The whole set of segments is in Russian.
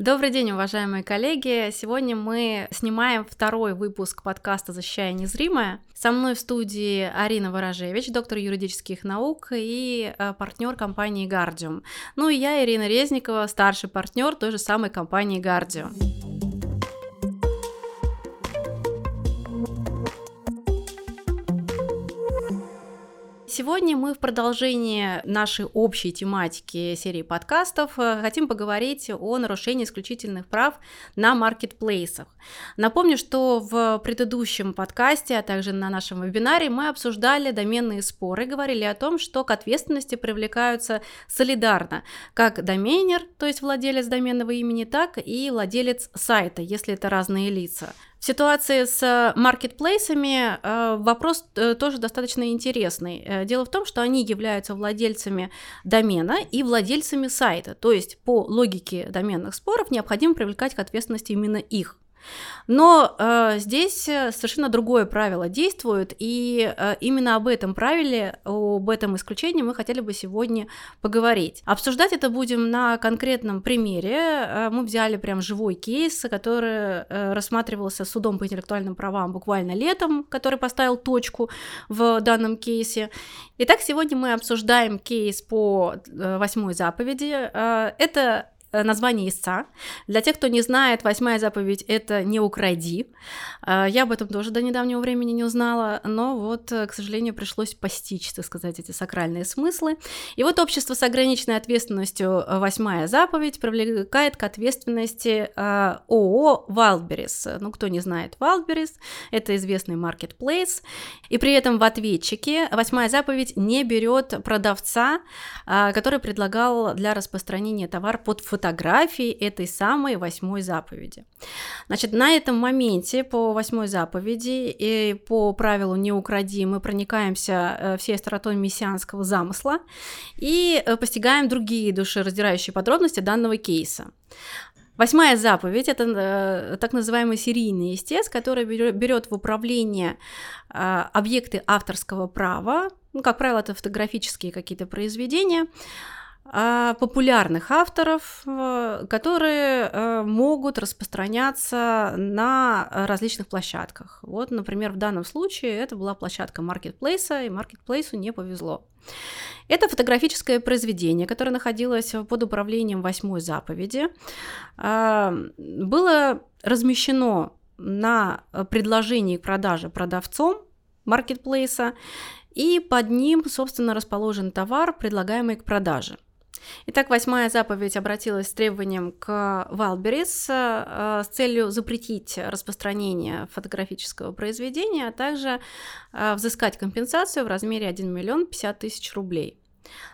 Добрый день, уважаемые коллеги! Сегодня мы снимаем второй выпуск подкаста «Защищая незримое». Со мной в студии Арина Ворожевич, доктор юридических наук и э, партнер компании «Гардиум». Ну и я, Ирина Резникова, старший партнер той же самой компании «Гардиум». Сегодня мы в продолжении нашей общей тематики серии подкастов э, хотим поговорить о нарушении исключительных прав на маркетплейсах. Напомню, что в предыдущем подкасте, а также на нашем вебинаре мы обсуждали доменные споры, говорили о том, что к ответственности привлекаются солидарно как доменер, то есть владелец доменного имени, так и владелец сайта, если это разные лица. В ситуации с э, маркетплейсами э, вопрос э, тоже достаточно интересный. Дело в том, что они являются владельцами домена и владельцами сайта. То есть по логике доменных споров необходимо привлекать к ответственности именно их. Но э, здесь э, совершенно другое правило действует, и э, именно об этом правиле, об этом исключении мы хотели бы сегодня поговорить. Обсуждать это будем на конкретном примере. Э, мы взяли прям живой кейс, который э, рассматривался судом по интеллектуальным правам буквально летом, который поставил точку в данном кейсе. Итак, сегодня мы обсуждаем кейс по э, восьмой заповеди. Это название истца. Для тех, кто не знает, восьмая заповедь — это «не укради». Э, я об этом тоже до недавнего времени не узнала, но вот, э, к сожалению, пришлось постичь, так сказать, эти сакральные смыслы. И вот общество с ограниченной ответственностью «Восьмая заповедь» привлекает к ответственности ООО «Wildberries». Ну, кто не знает Wildberries, это известный маркетплейс. И при этом в ответчике «Восьмая заповедь» не берет продавца, который предлагал для распространения товар под фотографией фотографии этой самой восьмой заповеди. Значит, на этом моменте по восьмой заповеди и по правилу «не укради» мы проникаемся э, всей остротой мессианского замысла и э, постигаем другие душераздирающие подробности данного кейса. Восьмая заповедь – это э, так называемый серийный истец, который берет в управление э, объекты авторского права, ну, как правило, это фотографические какие-то произведения, популярных авторов, э, которые э, могут распространяться на различных площадках. Вот, например, в данном случае это была площадка маркетплейса, и маркетплейсу не повезло. Это фотографическое произведение, которое находилось под управлением восьмой заповеди, а, было размещено на предложении к продаже продавцом маркетплейса, и под ним, собственно, расположен товар, предлагаемый к продаже – Итак, восьмая заповедь обратилась с требованием к Валберис э, с целью запретить распространение фотографического произведения, а также э, взыскать компенсацию в размере 1 миллион 50 тысяч рублей.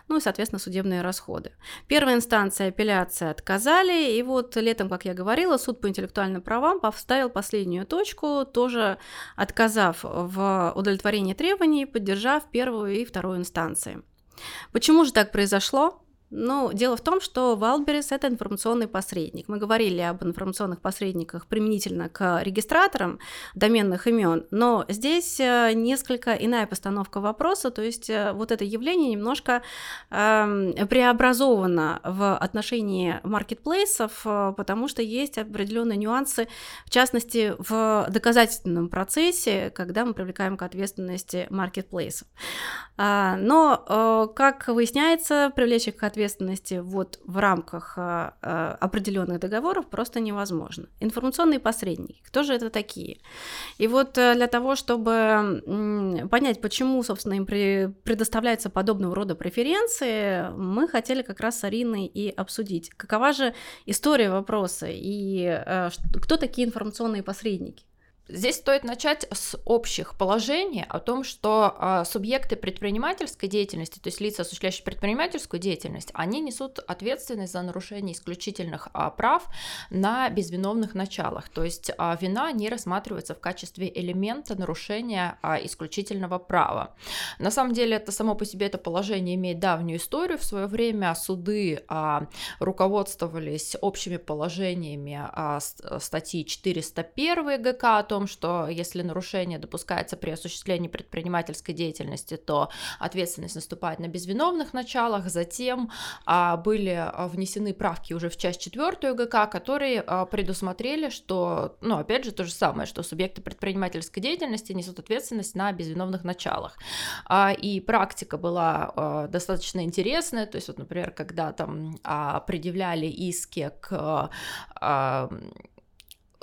Ну и, соответственно, судебные расходы. Первая инстанция апелляции отказали, и вот летом, как я говорила, суд по интеллектуальным правам поставил последнюю точку, тоже отказав в удовлетворении требований, поддержав первую и вторую инстанции. Почему же так произошло? Ну, дело в том, что Wildberries – это информационный посредник. Мы говорили об информационных посредниках применительно к регистраторам доменных имен, но здесь э, несколько иная постановка вопроса, то есть э, вот это явление немножко э, преобразовано в отношении маркетплейсов, э, потому что есть определенные нюансы, в частности, в доказательственном процессе, когда мы привлекаем к ответственности маркетплейсов. А, но, как выясняется, привлечь их к ответственности вот в рамках а, а, определенных договоров просто невозможно. Информационные посредники, кто же это такие? И вот э, для того, чтобы понять, почему, собственно, им предоставляются подобного рода преференции, мы хотели как раз с Ариной и обсудить, какова же история вопроса и э, кто такие информационные посредники. Здесь стоит начать с общих положений о том, что э, субъекты предпринимательской деятельности, то есть лица, осуществляющие предпринимательскую деятельность, они несут ответственность за нарушение исключительных э, прав на безвиновных началах. То есть э, вина не рассматривается в качестве элемента нарушения э, исключительного права. На самом деле это само по себе это положение имеет давнюю историю. В свое время суды э, руководствовались общими положениями э, статьи 401 ГК о том, том, что если нарушение допускается при осуществлении предпринимательской деятельности, то ответственность наступает на безвиновных началах. Затем а, были внесены правки уже в часть четвертую ГК, которые а, предусмотрели, что, ну, опять же, то же самое, что субъекты предпринимательской деятельности несут ответственность на безвиновных началах. А, и практика была а, достаточно интересная, то есть, вот, например, когда там а, предъявляли иски к а,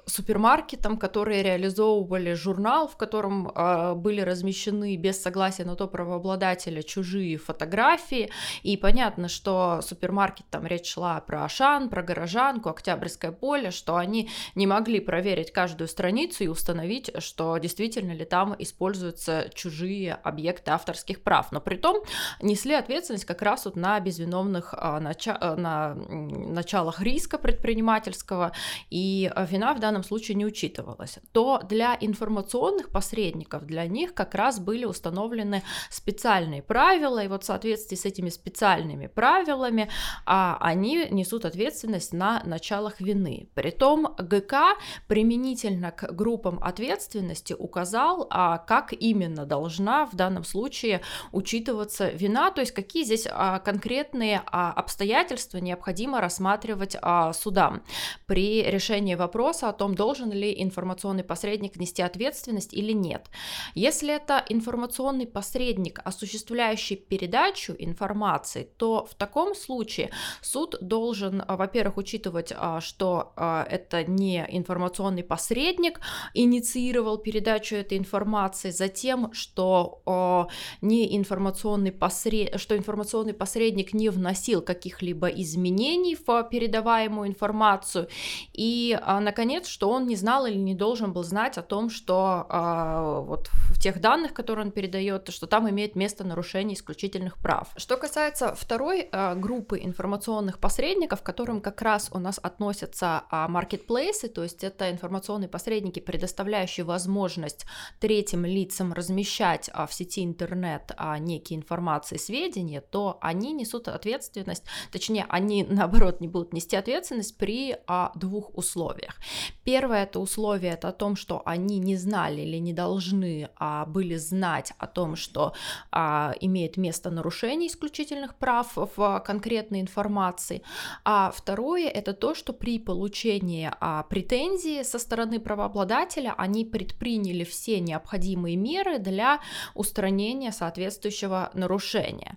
супермаркетам, которые реализовывали журнал, в котором э, были размещены без согласия на то правообладателя чужие фотографии, и понятно, что супермаркет, там речь шла про Ашан, про Горожанку, Октябрьское поле, что они не могли проверить каждую страницу и установить, что действительно ли там используются чужие объекты авторских прав, но при том несли ответственность как раз вот на безвиновных э, нача- на началах риска предпринимательского, и вина в данном данном случае не учитывалось, то для информационных посредников, для них как раз были установлены специальные правила, и вот в соответствии с этими специальными правилами а, они несут ответственность на началах вины. Притом ГК применительно к группам ответственности указал, а, как именно должна в данном случае учитываться вина, то есть какие здесь а, конкретные а, обстоятельства необходимо рассматривать а, судам при решении вопроса о том, том, должен ли информационный посредник нести ответственность или нет. Если это информационный посредник, осуществляющий передачу информации, то в таком случае суд должен, а, во-первых, учитывать, а, что а, это не информационный посредник инициировал передачу этой информации, затем, что не информационный посред... что информационный посредник не вносил каких-либо изменений в передаваемую информацию, и, наконец, что он не знал или не должен был знать о том, что э, вот в тех данных, которые он передает, что там имеет место нарушение исключительных прав. Что касается второй э, группы информационных посредников, к которым как раз у нас относятся э, маркетплейсы, то есть это информационные посредники, предоставляющие возможность третьим лицам размещать э, в сети интернет э, некие информации, сведения, то они несут ответственность, точнее, они наоборот не будут нести ответственность при э, двух условиях. Первое это условие это о том, что они не знали или не должны а, были знать о том, что а, имеет место нарушение исключительных прав в конкретной информации. А второе это то, что при получении а, претензии со стороны правообладателя они предприняли все необходимые меры для устранения соответствующего нарушения.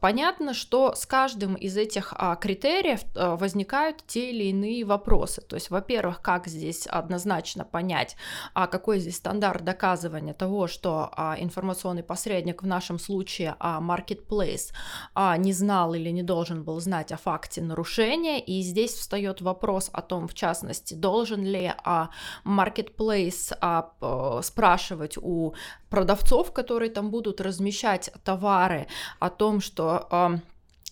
Понятно, что с каждым из этих а, критериев а, возникают те или иные вопросы. То есть, во-первых, как здесь однозначно понять, а какой здесь стандарт доказывания того, что а, информационный посредник в нашем случае а, marketplace а, не знал или не должен был знать о факте нарушения, и здесь встает вопрос о том, в частности, должен ли а, marketplace а, спрашивать у продавцов, которые там будут размещать товары, о том, что а,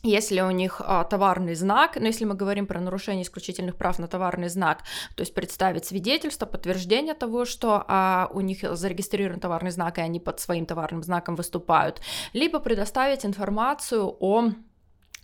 если у них а, товарный знак, ну если мы говорим про нарушение исключительных прав на товарный знак, то есть представить свидетельство, подтверждение того, что а, у них зарегистрирован товарный знак, и они под своим товарным знаком выступают, либо предоставить информацию о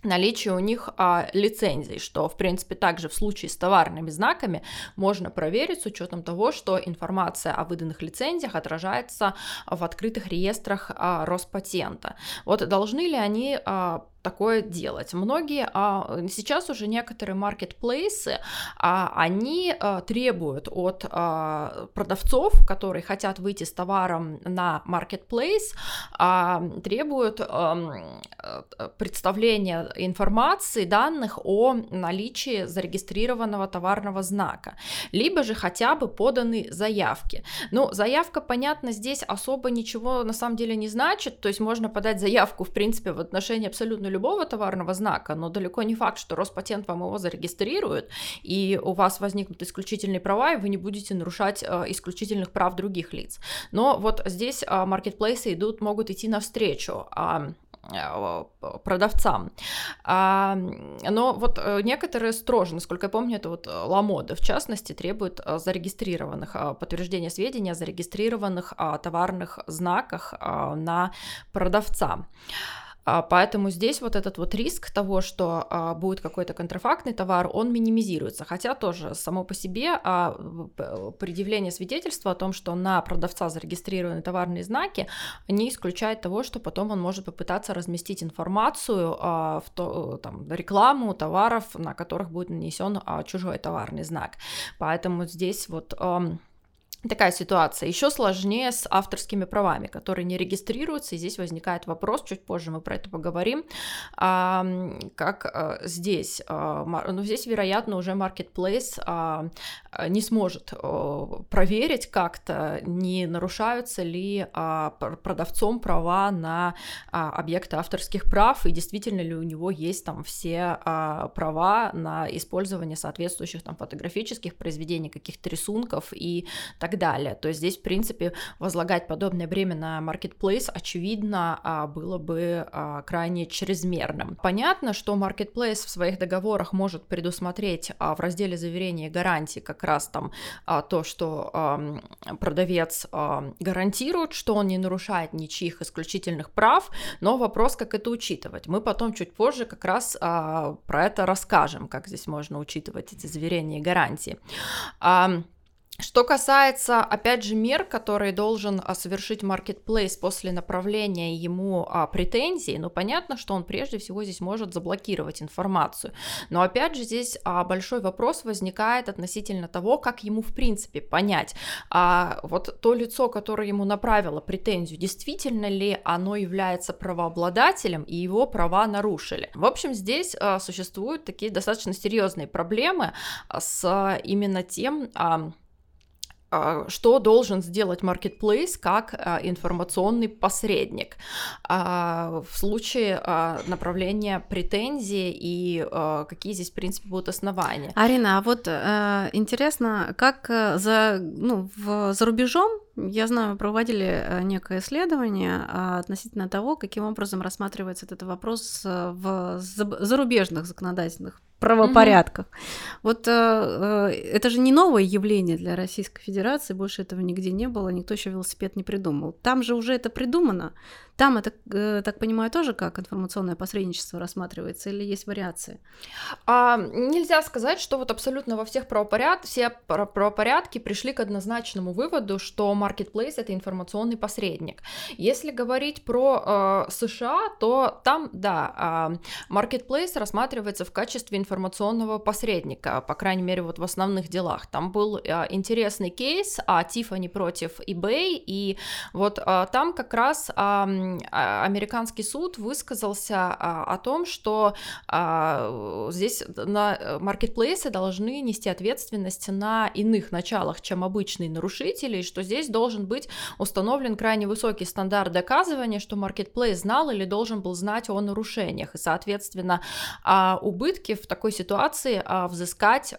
наличие у них а, лицензий, что, в принципе, также в случае с товарными знаками можно проверить с учетом того, что информация о выданных лицензиях отражается в открытых реестрах а, Роспатента. Вот должны ли они а, такое делать. Многие, а, сейчас уже некоторые маркетплейсы, а, они а, требуют от а, продавцов, которые хотят выйти с товаром на маркетплейс, а, требуют а, представления информации, данных о наличии зарегистрированного товарного знака, либо же хотя бы поданы заявки. Ну, заявка, понятно, здесь особо ничего на самом деле не значит, то есть можно подать заявку, в принципе, в отношении абсолютно любого товарного знака, но далеко не факт, что Роспатент вам его зарегистрирует, и у вас возникнут исключительные права, и вы не будете нарушать э, исключительных прав других лиц. Но вот здесь э, маркетплейсы идут, могут идти навстречу. Э, продавцам. А, но вот некоторые строже, насколько я помню, это вот Ламода, в частности, требуют э, зарегистрированных подтверждения сведений о зарегистрированных товарных знаках на продавца. А, поэтому здесь вот этот вот риск того, что а, будет какой-то контрафактный товар, он минимизируется. Хотя тоже само по себе а, предъявление свидетельства о том, что на продавца зарегистрированы товарные знаки, не исключает того, что потом он может попытаться разместить информацию в то, там, рекламу товаров, на которых будет нанесен чужой товарный знак. Поэтому здесь вот такая ситуация. Еще сложнее с авторскими правами, которые не регистрируются, и здесь возникает вопрос, чуть позже мы про это поговорим, а, как а, здесь, а, ну здесь, вероятно, уже marketplace а, не сможет а, проверить как-то, не нарушаются ли а, продавцом права на а, объекты авторских прав, и действительно ли у него есть там все а, права на использование соответствующих там фотографических произведений, каких-то рисунков и так так далее. То есть здесь, в принципе, возлагать подобное бремя на marketplace, очевидно, а, было бы а, крайне чрезмерным. Понятно, что marketplace в своих договорах может предусмотреть а, в разделе заверения гарантии как раз там то, что продавец гарантирует, что он не нарушает ничьих исключительных прав, но вопрос, как это учитывать. Мы потом чуть позже как раз про это расскажем, как здесь можно учитывать эти заверения и гарантии. Что касается, опять же, мер, которые должен а, совершить Marketplace после направления ему а, претензий, ну, понятно, что он прежде всего здесь может заблокировать информацию. Но, опять же, здесь а, большой вопрос возникает относительно того, как ему, в принципе, понять, а, вот то лицо, которое ему направило претензию, действительно ли оно является правообладателем, и его права нарушили. В общем, здесь а, существуют такие достаточно серьезные проблемы а, с а, именно тем, а, что должен сделать Marketplace как а, информационный посредник а, в случае направления претензий и какие здесь, в принципе, будут основания. Арина, а вот э, интересно, как э, за, ну, в, за рубежом я знаю, проводили э, некое исследование относительно того, каким образом рассматривается этот вопрос в зарубежных законодательных правопорядках. Mm-hmm. Вот э, э, это же не новое явление для Российской Федерации, больше этого нигде не было, никто еще велосипед не придумал. Там же уже это придумано. Там это, так понимаю, тоже как информационное посредничество рассматривается или есть вариации? А, нельзя сказать, что вот абсолютно во всех правопоряд... все правопорядки пришли к однозначному выводу, что marketplace это информационный посредник. Если говорить про э, США, то там, да, э, marketplace рассматривается в качестве информационного посредника, по крайней мере, вот в основных делах. Там был э, интересный кейс а Tiffany против eBay, и вот э, там как раз э, а, американский суд высказался а, о том, что а, здесь на маркетплейсы должны нести ответственность на иных началах, чем обычные нарушители, и что здесь должен быть установлен крайне высокий стандарт доказывания, что маркетплейс знал или должен был знать о нарушениях, и, соответственно, убытки в такой ситуации взыскать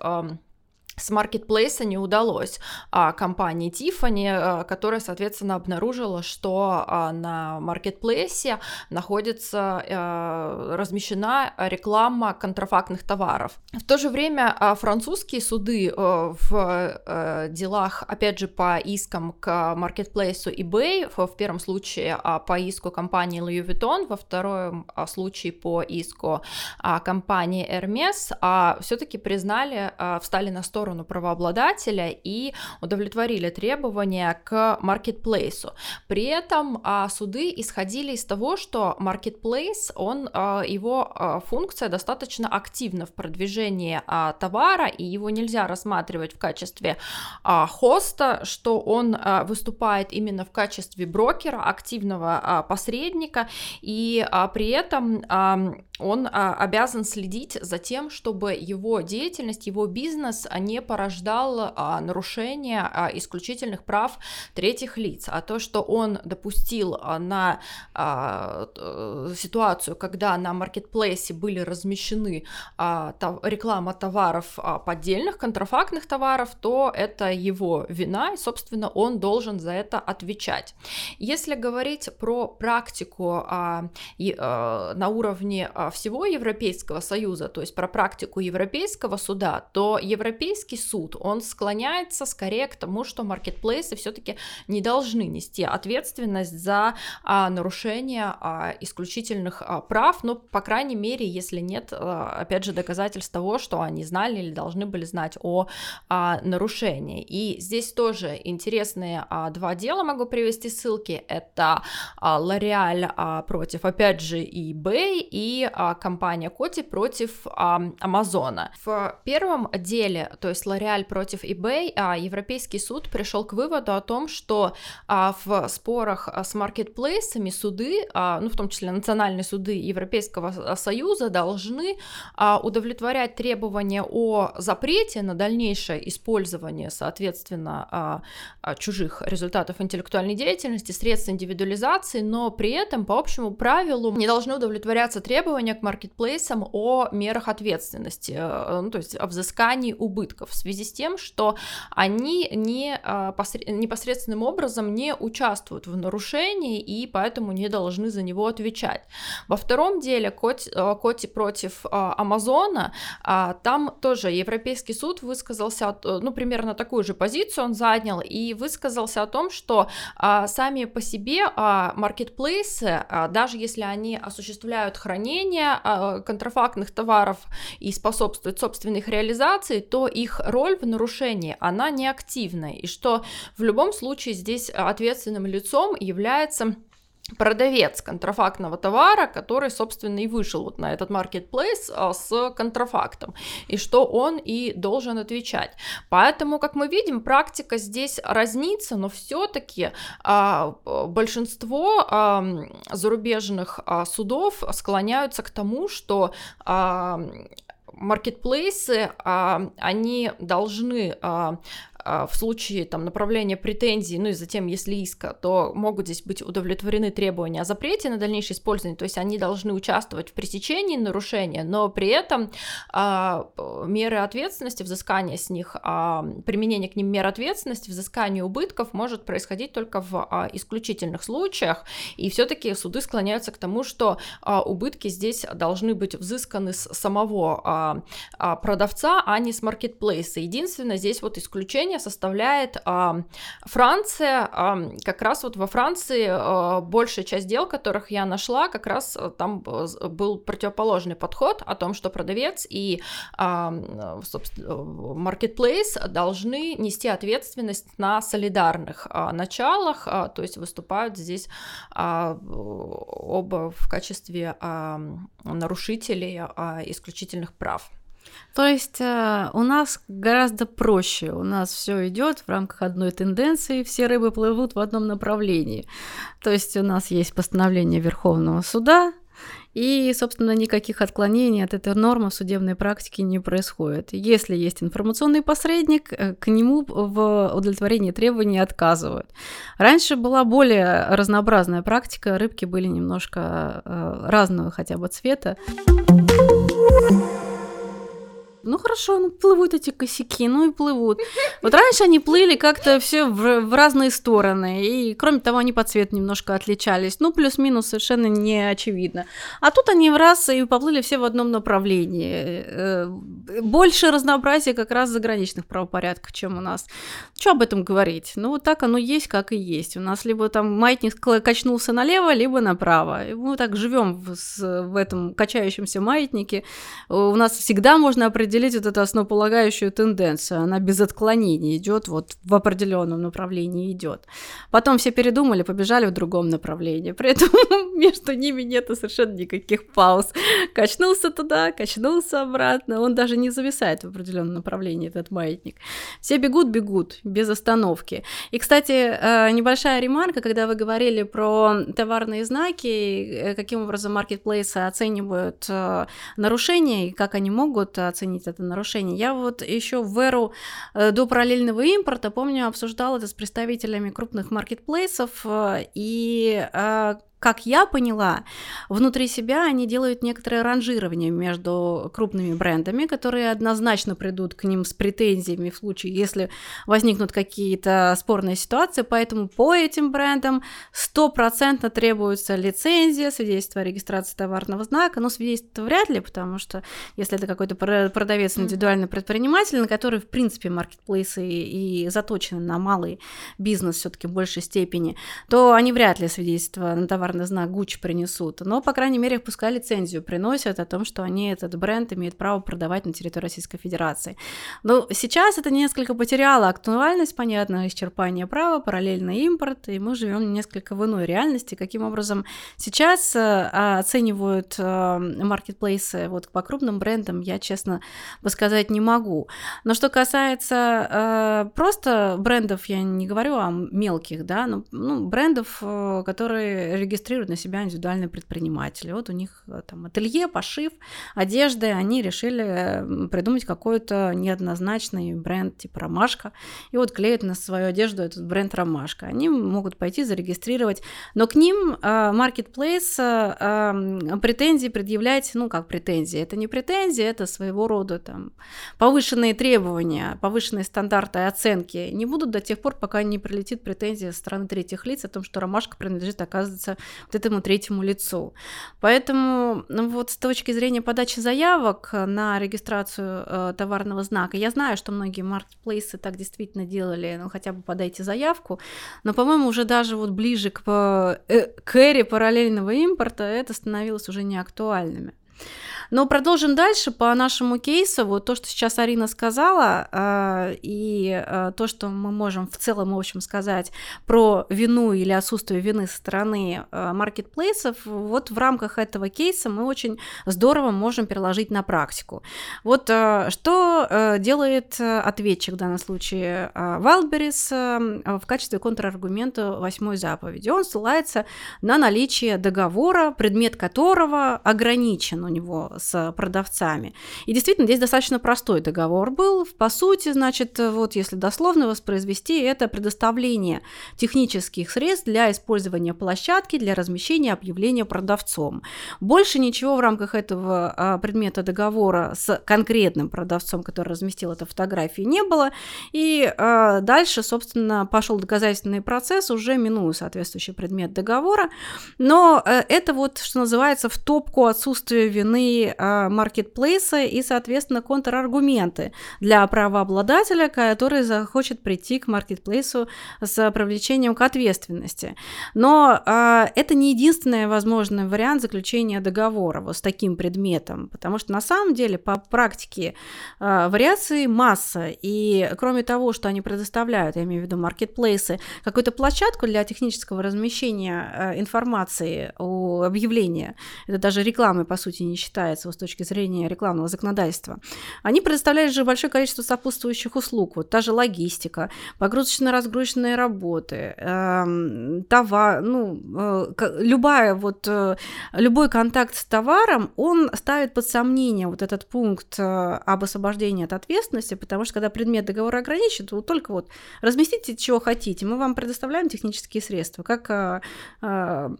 с маркетплейса не удалось а, компании Tiffany, а, которая, соответственно, обнаружила, что а, на маркетплейсе находится а, размещена реклама контрафактных товаров. В то же время а, французские суды а, в а, делах, опять же, по искам к маркетплейсу eBay, в, в первом случае а, по иску компании Louis Vuitton, во втором а, случае по иску а, компании Hermes, а, все-таки признали, а, встали на сторону сторону правообладателя и удовлетворили требования к маркетплейсу. При этом а, суды исходили из того, что маркетплейс, он, а, его а, функция достаточно активна в продвижении товара, и его нельзя рассматривать в качестве хоста, что он выступает именно в качестве брокера, активного посредника, и при этом он обязан следить за тем, чтобы его деятельность, его бизнес не порождал а, нарушение а, исключительных прав третьих лиц. А то, что он допустил а, на а, ситуацию, когда на маркетплейсе были размещены а, тов, реклама товаров а, поддельных, контрафактных товаров, то это его вина, и, собственно, он должен за это отвечать. Если говорить про практику а, и, а, на уровне а, всего Европейского Союза, то есть про практику Европейского суда, то Европейский европейский суд, он склоняется скорее к тому, что маркетплейсы все-таки не должны нести ответственность за а, нарушение а, исключительных а, прав, ну, по крайней мере, если нет, а, опять же, доказательств того, что они знали или должны были знать о а, нарушении. И здесь тоже интересные а, два дела могу привести ссылки. Это а, L'Oreal а, против, опять же, eBay и а, компания Коти против Амазона. В первом деле, то есть L'Oreal против eBay, а, Европейский суд пришел к выводу о том, что а, в спорах с маркетплейсами суды, а, ну в том числе национальные суды Европейского Союза должны а, удовлетворять требования о запрете на дальнейшее использование, соответственно, а, а, чужих результатов интеллектуальной деятельности, средств индивидуализации, но при этом по общему правилу не должны удовлетворяться требования к маркетплейсам о мерах ответственности, э, ну, то есть о взыскании убытков в связи с тем, что они не, а, непосредственным образом не участвуют в нарушении и поэтому не должны за него отвечать. Во втором деле Коти, э, Коти против а, Амазона, а, там тоже Европейский суд высказался, ну, примерно такую же позицию он занял и высказался о том, что сами по себе маркетплейсы, даже если они осуществляют хранение контрафактных товаров и способствуют собственной их реализации, то их роль в нарушении, она не активная, и что в любом случае здесь ответственным лицом является продавец контрафактного товара, который, собственно, и вышел вот на этот маркетплейс а, с контрафактом, и что он и должен отвечать. Поэтому, как мы видим, практика здесь разнится, но все-таки а, большинство а, зарубежных а, судов склоняются к тому, что а, маркетплейсы, а, они должны а, в случае там, направления претензий, ну и затем, если иска, то могут здесь быть удовлетворены требования о запрете на дальнейшее использование, то есть они должны участвовать в пресечении нарушения, но при этом а, меры ответственности, взыскание с них, а, применение к ним мер ответственности, взыскание убытков может происходить только в а, исключительных случаях, и все-таки суды склоняются к тому, что а, убытки здесь должны быть взысканы с самого а, а, продавца, а не с маркетплейса. Единственное, здесь вот исключение исключение составляет а, Франция. А, как раз вот во Франции а, большая часть дел, которых я нашла, как раз а, там был противоположный подход о том, что продавец и а, маркетплейс должны нести ответственность на солидарных а, началах, а, то есть выступают здесь а, оба в качестве а, нарушителей а, исключительных прав. То есть э, у нас гораздо проще, у нас все идет в рамках одной тенденции, все рыбы плывут в одном направлении. То есть у нас есть постановление Верховного суда, и, собственно, никаких отклонений от этой нормы в судебной практике не происходит. Если есть информационный посредник, э, к нему в удовлетворении требований отказывают. Раньше была более разнообразная практика, рыбки были немножко э, разного хотя бы цвета. Ну хорошо, ну плывут эти косяки, ну и плывут. Вот раньше они плыли как-то все в, в разные стороны, и кроме того, они по цвету немножко отличались. Ну, плюс-минус совершенно не очевидно. А тут они в раз и поплыли все в одном направлении. Э, больше разнообразия как раз заграничных правопорядков, чем у нас. Что об этом говорить? Ну, вот так оно есть, как и есть. У нас либо там маятник качнулся налево, либо направо. И мы так живем в, в этом качающемся маятнике. У нас всегда можно определить определить вот эту основополагающую тенденцию. Она без отклонений идет, вот в определенном направлении идет. Потом все передумали, побежали в другом направлении. При этом между ними нет совершенно никаких пауз. Качнулся туда, качнулся обратно. Он даже не зависает в определенном направлении, этот маятник. Все бегут, бегут, без остановки. И, кстати, э, небольшая ремарка, когда вы говорили про товарные знаки, э, каким образом маркетплейсы оценивают э, нарушения и как они могут оценить устранить это нарушение. Я вот еще в эру э, до параллельного импорта, помню, обсуждала это с представителями крупных маркетплейсов, э, и э, как я поняла, внутри себя они делают некоторое ранжирование между крупными брендами, которые однозначно придут к ним с претензиями в случае, если возникнут какие-то спорные ситуации, поэтому по этим брендам стопроцентно требуется лицензия, свидетельство о регистрации товарного знака, но свидетельство вряд ли, потому что если это какой-то продавец индивидуальный предприниматель, на который, в принципе, маркетплейсы и, и заточены на малый бизнес все-таки в большей степени, то они вряд ли свидетельство на товар товарный знак Gucci принесут, но, по крайней мере, пускай лицензию приносят о том, что они этот бренд имеют право продавать на территории Российской Федерации. Но сейчас это несколько потеряло актуальность, понятно, исчерпание права, параллельный импорт, и мы живем несколько в иной реальности. Каким образом сейчас э, оценивают э, маркетплейсы вот по крупным брендам, я, честно сказать, не могу. Но что касается э, просто брендов, я не говорю о мелких, да, но ну, брендов, которые регистрируют регистрируют на себя индивидуальные предприниматели. Вот у них э, там ателье, пошив, одежды, они решили придумать какой-то неоднозначный бренд типа «Ромашка», и вот клеят на свою одежду этот бренд «Ромашка». Они могут пойти зарегистрировать, но к ним маркетплейс э, э, претензии предъявлять, ну как претензии, это не претензии, это своего рода там повышенные требования, повышенные стандарты оценки не будут до тех пор, пока не прилетит претензия со стороны третьих лиц о том, что ромашка принадлежит, оказывается, вот этому третьему лицу. Поэтому ну, вот с точки зрения подачи заявок на регистрацию э, товарного знака, я знаю, что многие маркетплейсы так действительно делали, ну хотя бы подайте заявку, но, по-моему, уже даже вот ближе к, э, к эре параллельного импорта это становилось уже неактуальными. Но продолжим дальше по нашему кейсу. Вот то, что сейчас Арина сказала, э, и э, то, что мы можем в целом, в общем, сказать про вину или отсутствие вины со стороны э, маркетплейсов, вот в рамках этого кейса мы очень здорово можем переложить на практику. Вот что делает ответчик в данном случае Wildberries в качестве контраргумента восьмой заповеди? Он ссылается на наличие договора, предмет которого ограничен у него с продавцами. И действительно, здесь достаточно простой договор был. По сути, значит, вот если дословно воспроизвести, это предоставление технических средств для использования площадки для размещения объявления продавцом. Больше ничего в рамках этого а, предмета договора с конкретным продавцом, который разместил эту фотографию, не было. И а, дальше, собственно, пошел доказательный процесс, уже минуя соответствующий предмет договора. Но э, это вот, что называется, в топку отсутствия вины а, маркетплейсы и, соответственно, контраргументы для правообладателя, который захочет прийти к маркетплейсу с привлечением к ответственности. Но а, это не единственный возможный вариант заключения договора вот с таким предметом, потому что на самом деле по практике а, вариаций масса, и кроме того, что они предоставляют, я имею в виду маркетплейсы, какую-то площадку для технического размещения информации о объявлении, это даже рекламой, по сути, не считается, является вот, с точки зрения рекламного законодательства, они предоставляют же большое количество сопутствующих услуг, вот та же логистика, погрузочно-разгрузочные работы, э, товар, ну, э, любая вот, э, любой контакт с товаром, он ставит под сомнение вот этот пункт э, об освобождении от ответственности, потому что когда предмет договора ограничен, то только вот разместите чего хотите, мы вам предоставляем технические средства, как, как,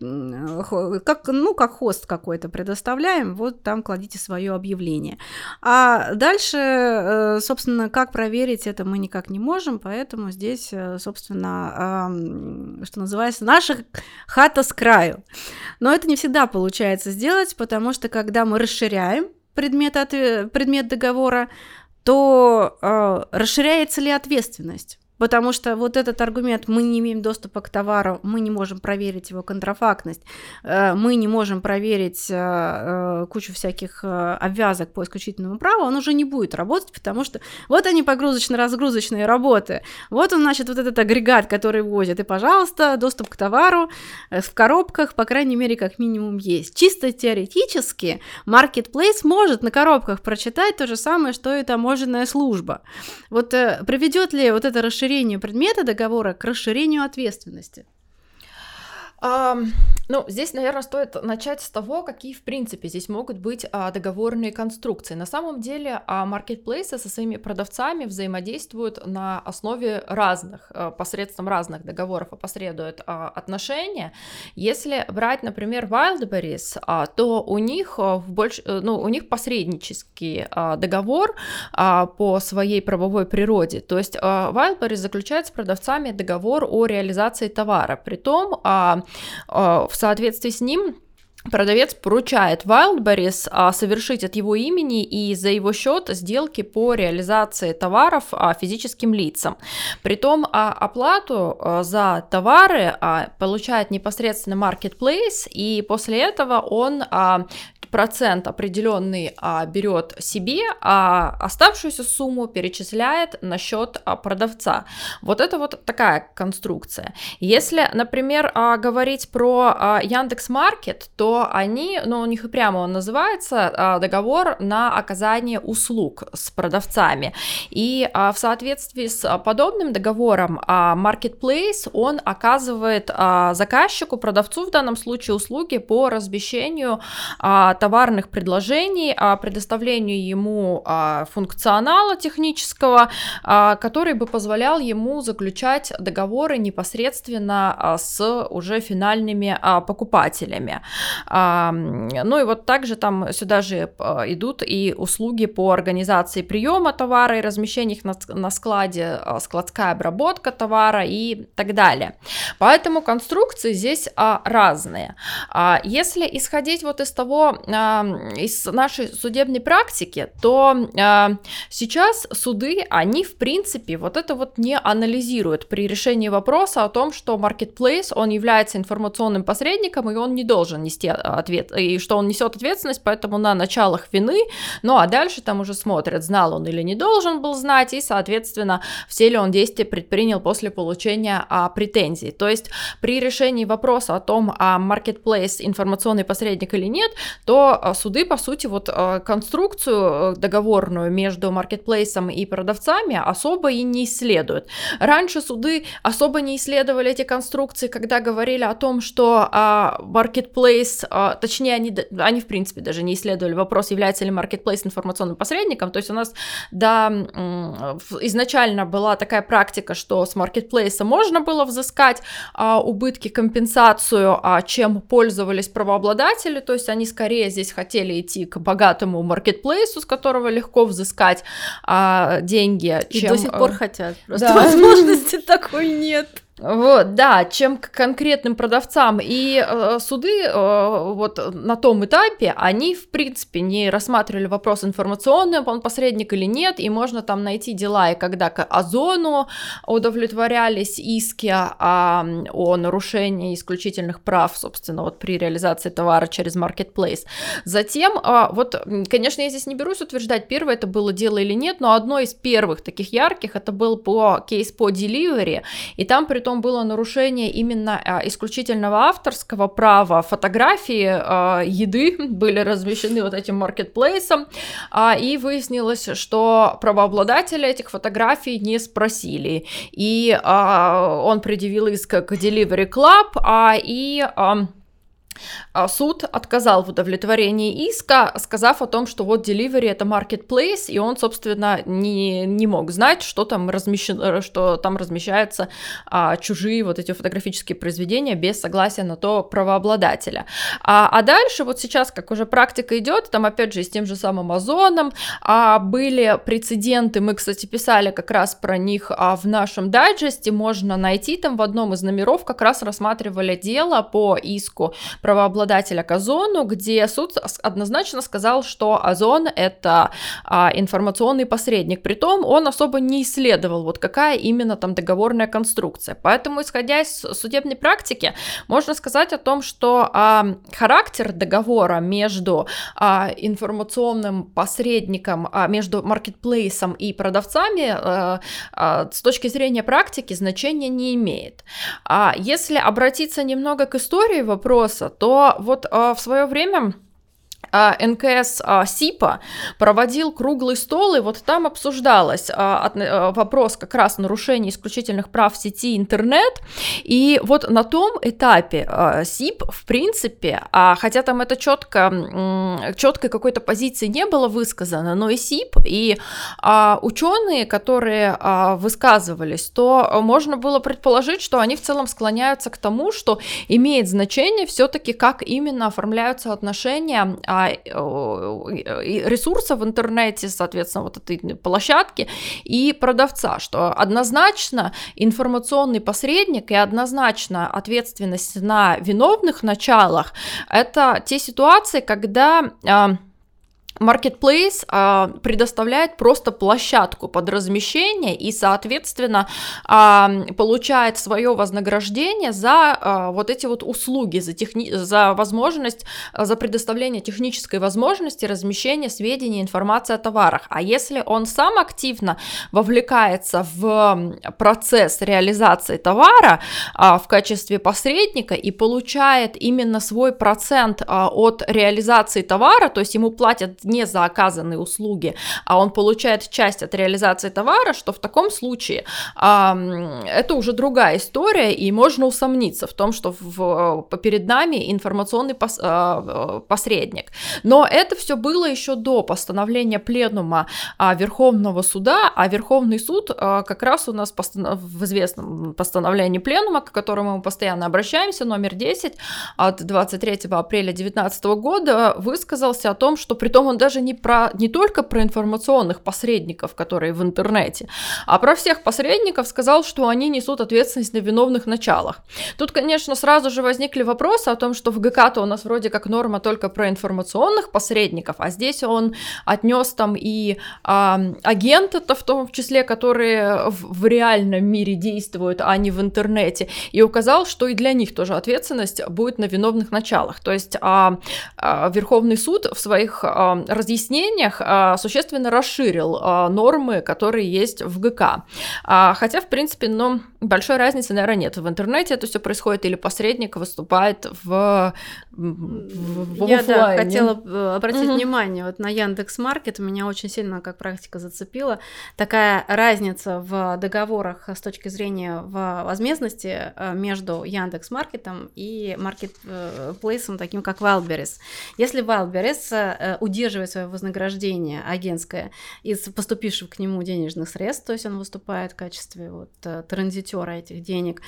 ну, как хост какой-то предоставляем, вот там кладите свое объявление. А дальше, э, собственно, как проверить это мы никак не можем, поэтому здесь, э, собственно, что называется, наша хата с краю. Но это не всегда получается сделать, потому что когда мы расширяем предмет, от, предмет договора, то э, расширяется ли ответственность? Потому что вот этот аргумент «мы не имеем доступа к товару, мы не можем проверить его контрафактность, э, мы не можем проверить э, э, кучу всяких обвязок по исключительному праву», он уже не будет работать, потому что вот они погрузочно-разгрузочные работы, вот он, значит, вот этот агрегат, который возит, и, пожалуйста, доступ к товару в коробках, по крайней мере, как минимум есть. Чисто теоретически Marketplace может на коробках прочитать то же самое, что и таможенная служба. Вот приведет ли вот это расширение расширению предмета договора к расширению ответственности? Ну, здесь, наверное, стоит начать с того, какие, в принципе, здесь могут быть а, договорные конструкции. На самом деле, а, маркетплейсы со своими продавцами взаимодействуют на основе разных, а, посредством разных договоров опосредуют а, отношения. Если брать, например, Wildberries, а, то у них, а, в больш... Э, ну, у них посреднический а, договор а, по своей правовой природе. То есть а, Wildberries заключает с продавцами договор о реализации товара. Притом а, а, в соответствии с ним Продавец поручает Wildberries а, совершить от его имени и за его счет сделки по реализации товаров а, физическим лицам. Притом а, оплату за товары получает непосредственно Marketplace, и после этого он процент определенный а, берет себе, а оставшуюся сумму перечисляет на счет а, продавца. Вот это вот такая конструкция. Если, например, а, говорить про а, Яндекс Маркет, они, ну у них и прямо он называется а, договор на оказание услуг с продавцами. И а, в соответствии с подобным договором а, Marketplace он оказывает а, заказчику, продавцу в данном случае услуги по размещению а, товарных предложений, а, предоставлению ему а, функционала технического, а, который бы позволял ему заключать договоры непосредственно с уже финальными покупателями. Ну и вот также там сюда же идут и услуги по организации приема товара и размещения их на, на складе, складская обработка товара и так далее. Поэтому конструкции здесь разные. Если исходить вот из того, из нашей судебной практики, то э, сейчас суды, они в принципе вот это вот не анализируют при решении вопроса о том, что marketplace, он является информационным посредником, и он не должен нести ответ, и что он несет ответственность, поэтому на началах вины, ну а дальше там уже смотрят, знал он или не должен был знать, и, соответственно, все ли он действия предпринял после получения а, претензий. То есть при решении вопроса о том, а marketplace информационный посредник или нет, то а, суды, по сути, вот а, конструкцию э, договорную между маркетплейсом и продавцами особо и не исследуют. Раньше суды особо не исследовали эти конструкции, когда говорили о том, что маркетплейс, точнее, они, они, в принципе, даже не исследовали вопрос, является ли маркетплейс информационным посредником. То есть у нас, да, изначально была такая практика, что с маркетплейса можно было взыскать убытки, компенсацию, чем пользовались правообладатели, то есть они скорее здесь хотели идти к богатому маркетплейсу, с которого легко взыскать а, деньги. И чем... до сих пор э, хотят. Просто да. возможности такой нет. Вот, да, чем к конкретным продавцам. И э, суды э, вот на том этапе, они, в принципе, не рассматривали вопрос информационный, он посредник или нет, и можно там найти дела, и когда к Озону удовлетворялись иски о, о нарушении исключительных прав, собственно, вот при реализации товара через Marketplace. Затем, э, вот, конечно, я здесь не берусь утверждать, первое это было дело или нет, но одно из первых таких ярких, это был по кейс по delivery, и там при том том было нарушение именно а, исключительного авторского права. Фотографии а, еды были размещены вот этим маркетплейсом, а, и выяснилось, что правообладатели этих фотографий не спросили. И он предъявил иск к Delivery Club, и а, суд отказал в удовлетворении иска, сказав о том, что вот Delivery это marketplace, и он, собственно, не, не мог знать, что там, размещено, что там размещаются а, чужие вот эти фотографические произведения без согласия на то правообладателя. А, а дальше, вот сейчас, как уже практика идет, там опять же с тем же самым Озоном а, были прецеденты, мы, кстати, писали как раз про них а, в нашем дайджесте, можно найти там в одном из номеров, как раз рассматривали дело по иску правообладателя к Озону, где суд однозначно сказал, что Озон — это а, информационный посредник. Притом он особо не исследовал, вот какая именно там договорная конструкция. Поэтому, исходя из судебной практики, можно сказать о том, что а, характер договора между а, информационным посредником, а, между маркетплейсом и продавцами а, а, с точки зрения практики значения не имеет. А если обратиться немного к истории вопроса, то вот э, в свое время НКС а, СИПа проводил круглый стол, и вот там обсуждалось а, вопрос как раз нарушения исключительных прав сети интернет, и вот на том этапе СИП, в принципе, хотя там это четко, четкой какой-то позиции не было высказано, но и СИП, и ученые, которые высказывались, то можно было предположить, что они в целом склоняются к тому, что имеет значение все-таки, как именно оформляются отношения ресурсов в интернете, соответственно, вот этой площадки и продавца, что однозначно информационный посредник и однозначно ответственность на виновных началах это те ситуации, когда а, Marketplace а, предоставляет просто площадку под размещение и, соответственно, а, получает свое вознаграждение за а, вот эти вот услуги, за, техни... за возможность, за предоставление технической возможности размещения сведений, информации о товарах. А если он сам активно вовлекается в процесс реализации товара а, в качестве посредника и получает именно свой процент а, от реализации товара, то есть ему платят не за оказанные услуги, а он получает часть от реализации товара, что в таком случае а, это уже другая история, и можно усомниться в том, что в, перед нами информационный пос, а, посредник. Но это все было еще до постановления пленума а, Верховного суда, а Верховный суд а, как раз у нас постанов... в известном постановлении пленума, к которому мы постоянно обращаемся, номер 10 от 23 апреля 2019 года, высказался о том, что при том он даже не, про, не только про информационных посредников, которые в интернете, а про всех посредников сказал, что они несут ответственность на виновных началах. Тут, конечно, сразу же возникли вопросы о том, что в ГК-то у нас вроде как норма только про информационных посредников, а здесь он отнес там и а, агенты-то в том числе, которые в, в реальном мире действуют, а не в интернете, и указал, что и для них тоже ответственность будет на виновных началах. То есть а, а, Верховный суд в своих а, разъяснениях а, существенно расширил а, нормы, которые есть в ГК. А, хотя, в принципе, ну, большой разницы, наверное, нет. В интернете это все происходит или посредник выступает в, в, Я да, хотела э, обратить угу. внимание вот на Яндекс Маркет. Меня очень сильно как практика зацепила. Такая разница в договорах с точки зрения возмездности э, между Яндекс Маркетом и маркетплейсом таким как Wildberries. Если Wildberries э, удерживает свое вознаграждение агентское из поступивших к нему денежных средств, то есть он выступает в качестве вот транзитера этих денег,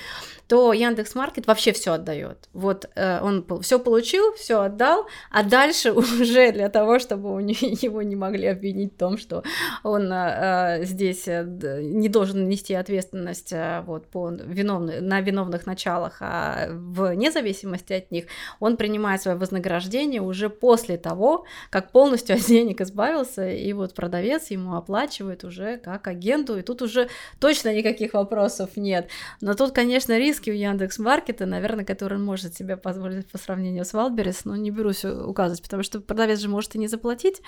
то Яндекс Маркет вообще все отдает. Вот э, он все получил, все отдал, а дальше уже для того, чтобы его не могли обвинить в том, что он э, э здесь э, не должен нести ответственность э, вот по виновны, на виновных началах, а вне зависимости от них, он принимает свое вознаграждение уже после того, как полностью от денег избавился, и вот продавец ему оплачивает уже как агенту, и тут уже точно никаких вопросов нет. Но тут, конечно, риски у Яндекс Маркета, наверное, которые он может себе позволить по сравнению с Wildberries, но не берусь указывать, потому что продавец же может и не заплатить.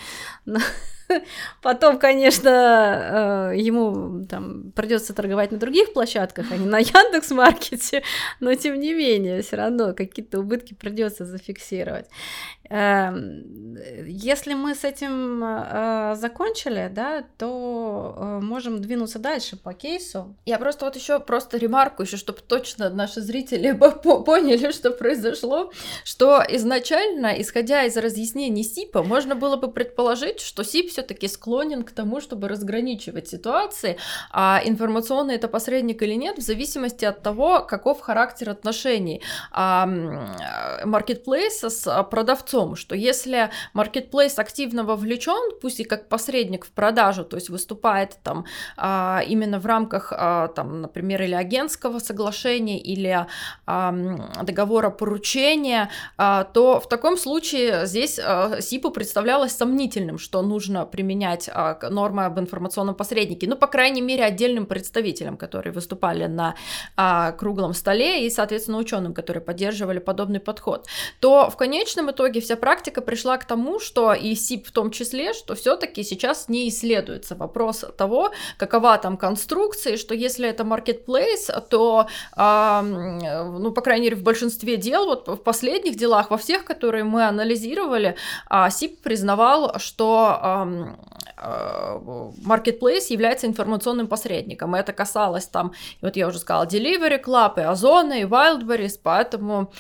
Но... Потом, конечно, э, ему там придется торговать на других площадках, а не на Яндекс Маркете, но тем не менее, все равно какие-то убытки придется зафиксировать. Эм, если мы с этим э, закончили, да, то э, можем двинуться дальше по кейсу. Я просто вот еще просто ремарку, еще чтобы точно наши зрители поняли, что произошло, что изначально, исходя из разъяснений СИПа, можно было бы предположить, что СИП все-таки склонен к тому, чтобы разграничивать ситуации, а информационный это посредник или нет, в зависимости от того, каков характер отношений маркетплейса с продавцом, что если маркетплейс активно вовлечен, пусть и как посредник в продажу, то есть выступает там а, именно в рамках, а, там, например, или агентского соглашения, или договора поручения, а, то в таком случае здесь СИПу представлялось сомнительным, что нужно применять а, нормы об информационном посреднике, ну, по крайней мере, отдельным представителям, которые выступали на а, круглом столе, и, соответственно, ученым, которые поддерживали подобный подход, то в конечном итоге вся практика пришла к тому, что и СИП в том числе, что все-таки сейчас не исследуется вопрос того, какова там конструкция, что если это marketplace, то, э, ну, по крайней мере, в большинстве дел, вот в последних делах, во всех, которые мы анализировали, СИП признавал, что marketplace является информационным посредником. И это касалось там, вот я уже сказала, Delivery Club, и Озона, и Wildberries, поэтому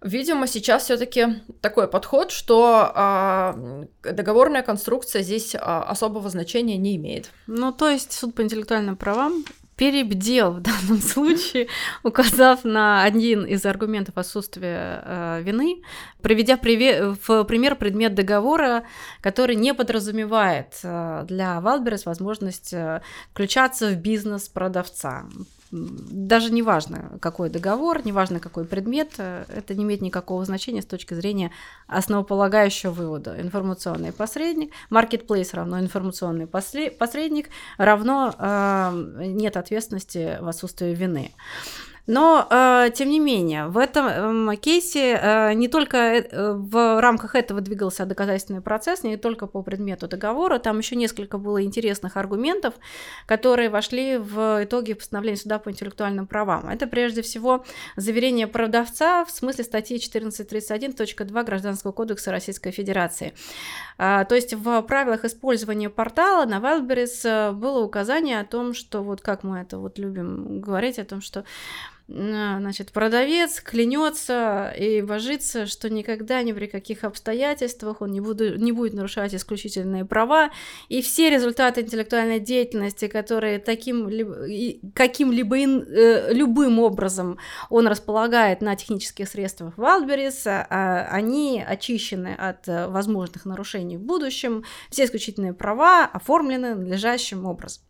Видимо, сейчас все-таки такой подход, что э, договорная конструкция здесь э, особого значения не имеет. Ну, то есть суд по интеллектуальным правам перебдел в данном случае, указав на один из аргументов отсутствия э, вины, приведя в пример предмет договора, который не подразумевает э, для Wildberries возможность э, включаться в бизнес продавца даже не важно, какой договор, не важно, какой предмет, э, это не имеет никакого значения с точки зрения основополагающего вывода. Информационный посредник, маркетплейс равно информационный посредник равно э, нет ответственности в отсутствии вины. Но, э, тем не менее, в этом э, кейсе э, не только э, в рамках этого двигался доказательный процесс, не только по предмету договора, там еще несколько было интересных аргументов, которые вошли в итоги постановления суда по интеллектуальным правам. Это прежде всего заверение продавца в смысле статьи 1431.2 Гражданского кодекса Российской Федерации. Э, то есть в правилах использования портала на Wildberries было указание о том, что вот как мы это вот любим говорить, о том, что значит, продавец клянется и божится, что никогда ни при каких обстоятельствах он не, буду, не будет нарушать исключительные права, и все результаты интеллектуальной деятельности, которые таким каким-либо э, любым образом он располагает на технических средствах а, они очищены от э, возможных нарушений в будущем, все исключительные права оформлены надлежащим образом.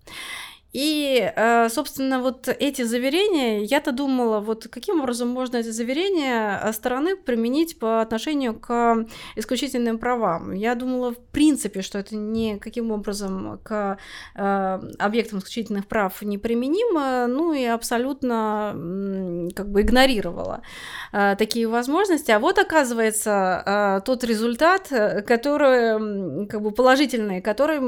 И, э, собственно, вот эти заверения, я-то думала, вот каким образом можно эти заверения э, стороны применить по отношению к исключительным правам. Я думала, в принципе, что это никаким образом к э, объектам исключительных прав не применимо, ну и абсолютно как бы игнорировала такие возможности. А вот, оказывается, тот результат, который как бы положительный, который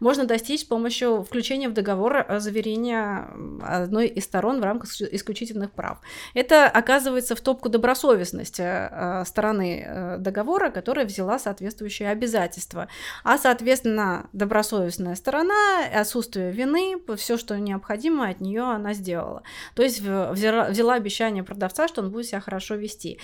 можно достичь с помощью включения в договор заверения одной из сторон в рамках исключительных прав. Это оказывается в топку добросовестности э, стороны э, договора, которая взяла соответствующие обязательства. А, соответственно, добросовестная сторона, отсутствие вины, все, что необходимо от нее она сделала. То есть взяла, взяла обещание продавца, что он будет себя хорошо вести.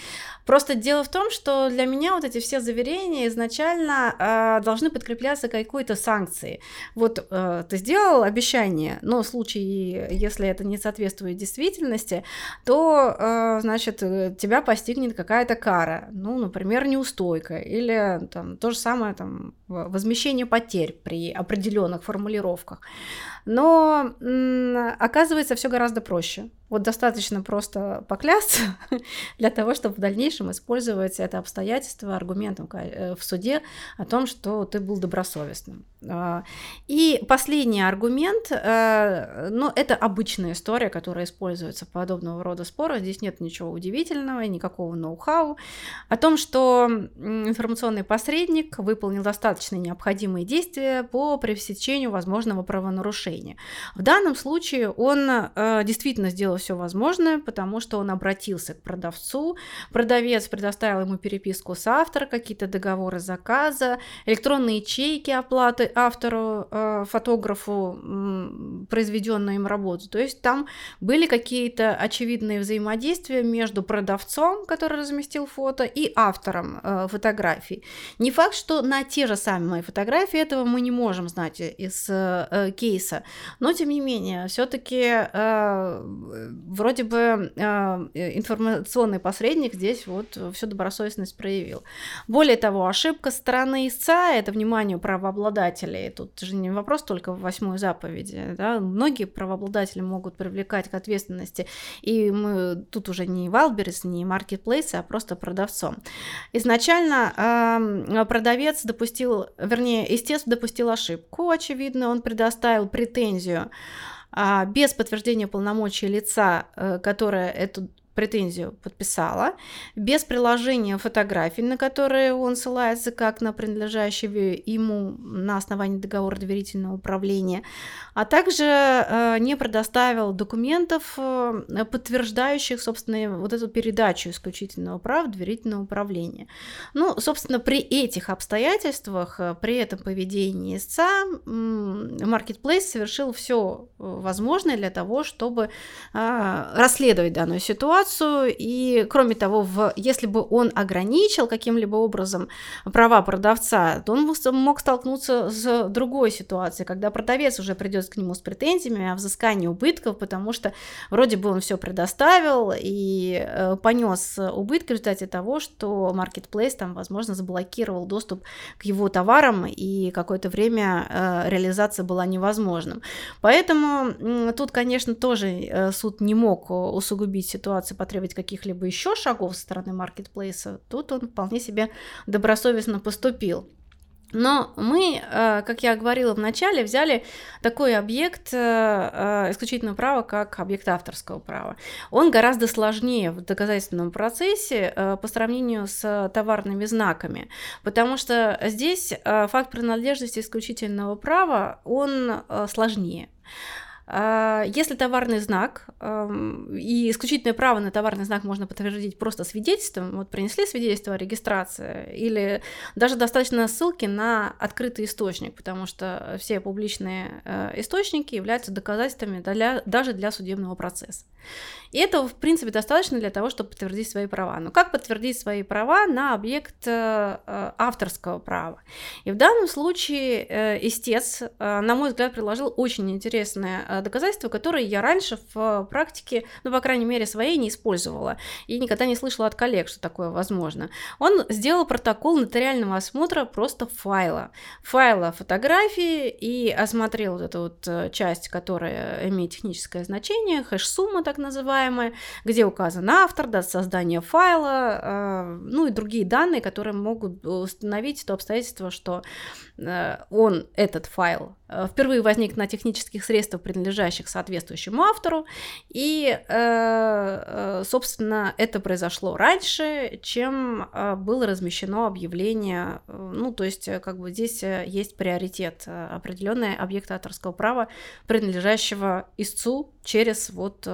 Просто дело в том, что для меня вот эти все заверения изначально э, должны подкрепляться какой-то санкцией. Вот э, ты сделал обещание, Но в случае, если это не соответствует действительности, то, э, значит, тебя постигнет какая-то кара. Ну, например, неустойка или там, то же самое там, возмещение потерь при определенных формулировках. Но оказывается все гораздо проще. Вот достаточно просто поклясться для того, чтобы в дальнейшем использовать это обстоятельство аргументом э, в суде о том, что ты был добросовестным. А, и последний аргумент, э, ну, это обычная история, которая используется в подобного рода спорах. Здесь нет ничего удивительного, никакого ноу-хау. О том, что информационный посредник выполнил достаточно необходимые действия по пресечению возможного правонарушения. В данном случае он э, действительно сделал все возможное, потому что он обратился к продавцу, продавец предоставил ему переписку с автором, какие-то договоры заказа, электронные ячейки оплаты автору, э, фотографу произведенную им работу. То есть там были какие-то очевидные взаимодействия между продавцом, который разместил фото, и автором э, фотографий. Не факт, что на те же самые фотографии этого мы не можем знать из э, кейса, но тем не менее, все-таки вроде бы э, информационный посредник здесь вот всю добросовестность проявил. Более того, ошибка стороны истца – это внимание правообладателей. Тут же не вопрос только в восьмой заповеди. Да? Многие правообладатели могут привлекать к ответственности, и мы тут уже не Wildberries, не маркетплейсы, а просто продавцом. Изначально э, продавец допустил, вернее, истец допустил ошибку, очевидно, он предоставил претензию без подтверждения полномочий лица, э, которое эту претензию подписала, без приложения фотографий, на которые он ссылается как на принадлежащие ему на основании договора доверительного управления, а также э, не предоставил документов, э, подтверждающих, собственно, вот эту передачу исключительного права доверительного управления. Ну, собственно, при этих обстоятельствах, э, при этом поведении истца, Marketplace совершил все возможное для того, чтобы расследовать данную ситуацию. И, кроме того, в, если бы он ограничил каким-либо образом права продавца, то он мог столкнуться с другой ситуацией, когда продавец уже придет к нему с претензиями о взыскании убытков, потому что вроде бы он все предоставил и э, понес убытки в результате того, что Marketplace там, возможно, заблокировал доступ к его товарам, и какое-то время э, реализация была невозможным. Поэтому тут, конечно, тоже э, суд не мог усугубить ситуацию, потребовать каких-либо еще шагов со стороны маркетплейса. Тут он вполне себе добросовестно поступил. Но мы, э, как я говорила в начале, взяли такой объект э, исключительного права, как объект авторского права. Он гораздо сложнее в доказательственном процессе по сравнению с товарными знаками, потому что здесь факт принадлежности исключительного права, он сложнее. А, если товарный знак и исключительное право на товарный знак можно подтвердить просто свидетельством, вот принесли свидетельство о регистрации, или даже достаточно ссылки на открытый источник, потому что все публичные э, источники являются доказательствами для, даже для судебного процесса. И этого, в принципе, достаточно для того, чтобы подтвердить свои права. Но как подтвердить свои права на объект э, э, авторского права? И в данном случае истец, на мой взгляд, предложил очень интересное доказательство, которое я раньше в практике, ну, по крайней мере, своей не использовала и никогда не слышала от коллег, что такое возможно. Он сделал протокол нотариального осмотра просто файла. Файла фотографии и осмотрел вот эту вот часть, которая имеет техническое значение, хэш-сумма так называемая, где указан автор, дата создания файла, э, ну и другие данные, которые могут установить то обстоятельство, что э, он, этот файл, э, впервые возник на технических средствах, принадлежащих соответствующему автору, и, собственно, это произошло раньше, чем было размещено объявление, ну, то есть, как бы здесь есть приоритет, определенный объект авторского права, принадлежащего истцу через вот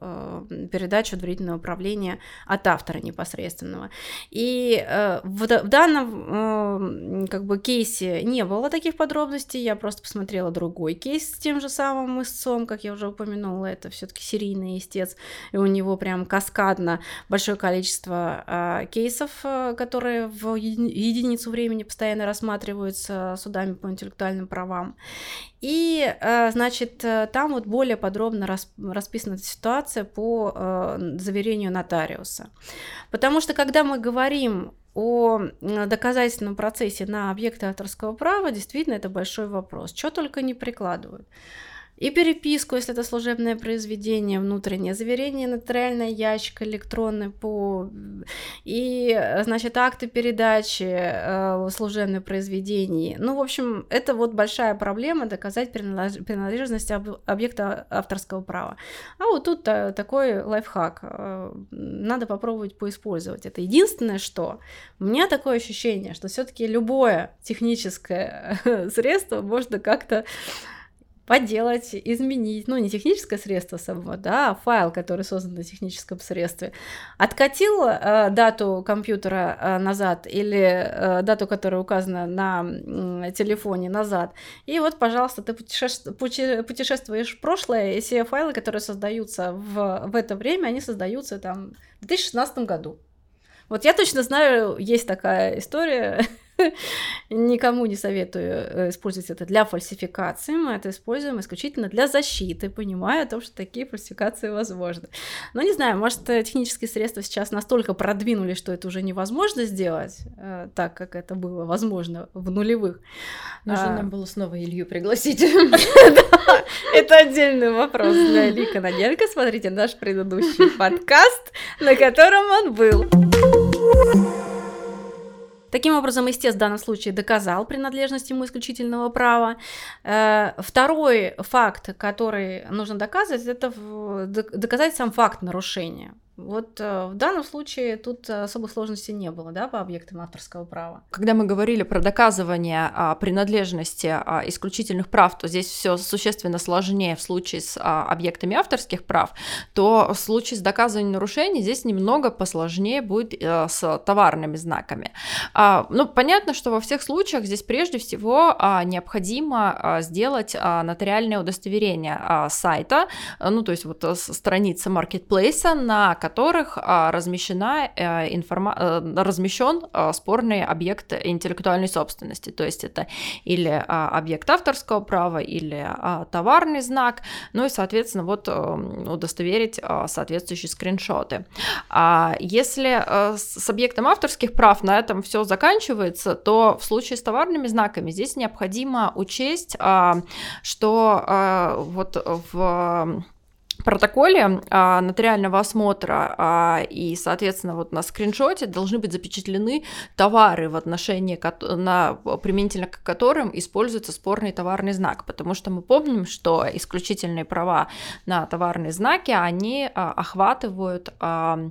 Э, передачу доверительного управления от автора непосредственного. И э, в, данном э, как бы кейсе не было таких подробностей, я просто посмотрела другой кейс с тем же самым истцом, как я уже упомянула, это все-таки серийный истец, и у него прям каскадно большое количество кейсов, которые в единицу времени постоянно рассматриваются судами по интеллектуальным правам. И, значит, там вот более подробно расписана эта ситуация по э, заверению нотариуса. Потому что когда мы говорим о доказательном процессе на объекты авторского права, действительно это большой вопрос. Что только не прикладывают и переписку, если это служебное произведение внутреннее, заверение нотариальная ящик электронный по... и, значит, акты передачи э, служебных произведений. Ну, в общем, это вот большая проблема доказать принадлежность об... объекта авторского права. А вот тут такой лайфхак. Э, надо попробовать поиспользовать. Это единственное, что у меня такое ощущение, что все-таки любое техническое средство можно как-то поделать, изменить, ну, не техническое средство само, да, а файл, который создан на техническом средстве. Откатил э, дату компьютера э, назад или э, дату, которая указана на э, телефоне назад, и вот, пожалуйста, ты путешеств... путешествуешь в прошлое, и все файлы, которые создаются в, в это время, они создаются там в 2016 году. Вот я точно знаю, есть такая история, Никому не советую э, использовать это для фальсификации. Мы это используем исключительно для защиты, понимая о том, что такие фальсификации возможны. Но не знаю, может, технические средства сейчас настолько продвинули, что это уже невозможно сделать, э, так как это было возможно в нулевых. Нужно а... нам было снова Илью пригласить. Это отдельный вопрос для Ильи Каноненко. Смотрите наш предыдущий подкаст, на котором он был. Таким образом, истец в данном случае доказал принадлежность ему исключительного права. Э, второй факт, который нужно доказывать, это доказать сам факт нарушения. Вот э, в данном случае тут особой сложности не было, да, по объектам авторского права. Когда мы говорили про доказывание а, принадлежности а, исключительных прав, то здесь все существенно сложнее в случае с а, объектами авторских прав, то в случае с доказыванием нарушений здесь немного посложнее будет а, с товарными знаками. Ну, понятно, что во всех случаях здесь прежде всего необходимо сделать нотариальное удостоверение сайта, ну, то есть вот страница маркетплейса, на которых а, размещена э, информа... Э, размещен а, спорный объект интеллектуальной собственности. То есть это или а, объект авторского права, или товарный знак, ну и, соответственно, вот удостоверить соответствующие скриншоты. Если э, с объектом авторских прав на этом все заканчивается, то в случае с товарными знаками здесь необходимо учесть, что вот в протоколе а, нотариального осмотра а, и, соответственно, вот на скриншоте должны быть запечатлены товары в отношении, на, применительно к которым используется спорный товарный знак, потому что мы помним, что исключительные права на товарные знаки, они а, охватывают а,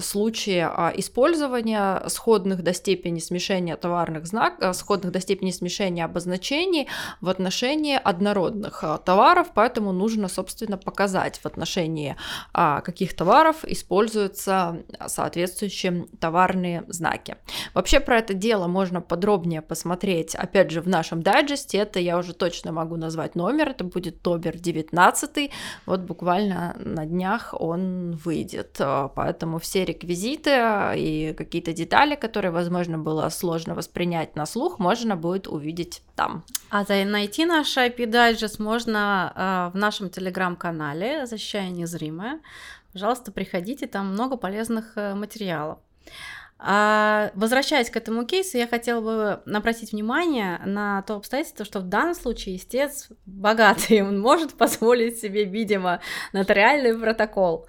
случаи а, использования сходных до степени смешения товарных знаков, сходных до степени смешения обозначений в отношении однородных а, товаров, поэтому нужно, собственно, собственно, показать в отношении а, каких товаров используются соответствующие товарные знаки. Вообще про это дело можно подробнее посмотреть, опять же, в нашем дайджесте. Это я уже точно могу назвать номер, это будет номер 19, вот буквально на днях он выйдет. Поэтому все реквизиты и какие-то детали, которые, возможно, было сложно воспринять на слух, можно будет увидеть там. А найти наш IP дайджест можно э, в нашем телеграм-канале «Защищая незримое». Пожалуйста, приходите, там много полезных э, материалов. А возвращаясь к этому кейсу, я хотела бы обратить внимание на то обстоятельство, что в данном случае истец богатый, он может позволить себе, видимо, нотариальный протокол.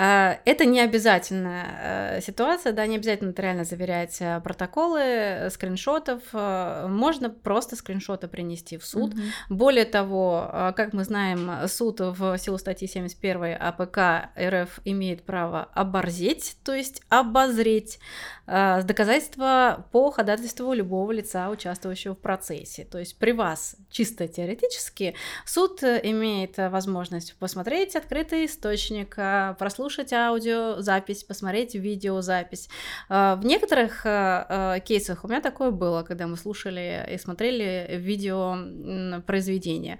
А, это не обязательная э, ситуация, да, не обязательно нотариально заверять э, протоколы, э, скриншотов, можно просто скриншоты принести в суд. Угу. Более того, как мы знаем, суд в силу статьи 71 АПК РФ имеет право оборзеть, то есть обозреть доказательства по ходатайству любого лица, участвующего в процессе. То есть при вас чисто теоретически суд имеет возможность посмотреть открытый источник, прослушать аудиозапись, посмотреть видеозапись. В некоторых кейсах у меня такое было, когда мы слушали и смотрели видео произведения.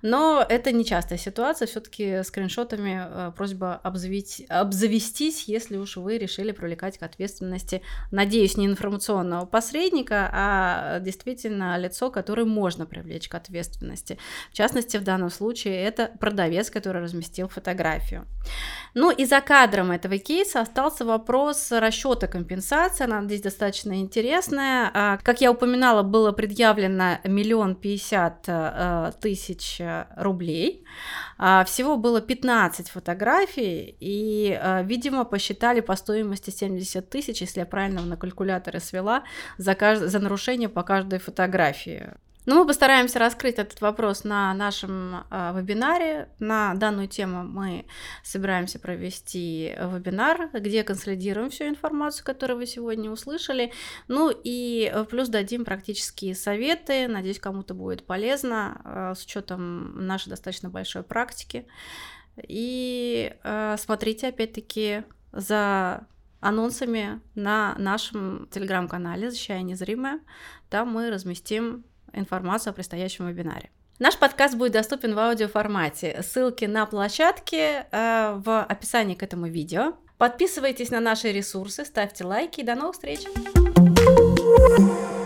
Но это не частая ситуация, все-таки скриншотами просьба обзавить, обзавестись, если уж вы решили привлекать к ответственности, надеюсь, не информационного посредника, а действительно лицо, которое можно привлечь к ответственности. В частности, в данном случае это продавец, который разместил фотографию. Ну и за кадром этого кейса остался вопрос расчета компенсации. Она здесь достаточно интересная. А, как я упоминала, было предъявлено миллион пятьдесят э, тысяч рублей. А, всего было 15 фотографий, и, э, видимо, посчитали по стоимости 70 тысяч, если я на калькуляторе свела, за, кажд... за нарушение по каждой фотографии. Но мы постараемся раскрыть этот вопрос на нашем э, вебинаре. На данную тему мы собираемся провести вебинар, где консолидируем всю информацию, которую вы сегодня услышали. Ну и э, плюс дадим практические советы. Надеюсь, кому-то будет полезно э, с учетом нашей достаточно большой практики. И э, смотрите опять-таки за анонсами на нашем телеграм-канале «Защищая незримое». Там мы разместим информацию о предстоящем вебинаре. Наш подкаст будет доступен в аудиоформате. Ссылки на площадки э, в описании к этому видео. Подписывайтесь на наши ресурсы, ставьте лайки и до новых встреч! thank you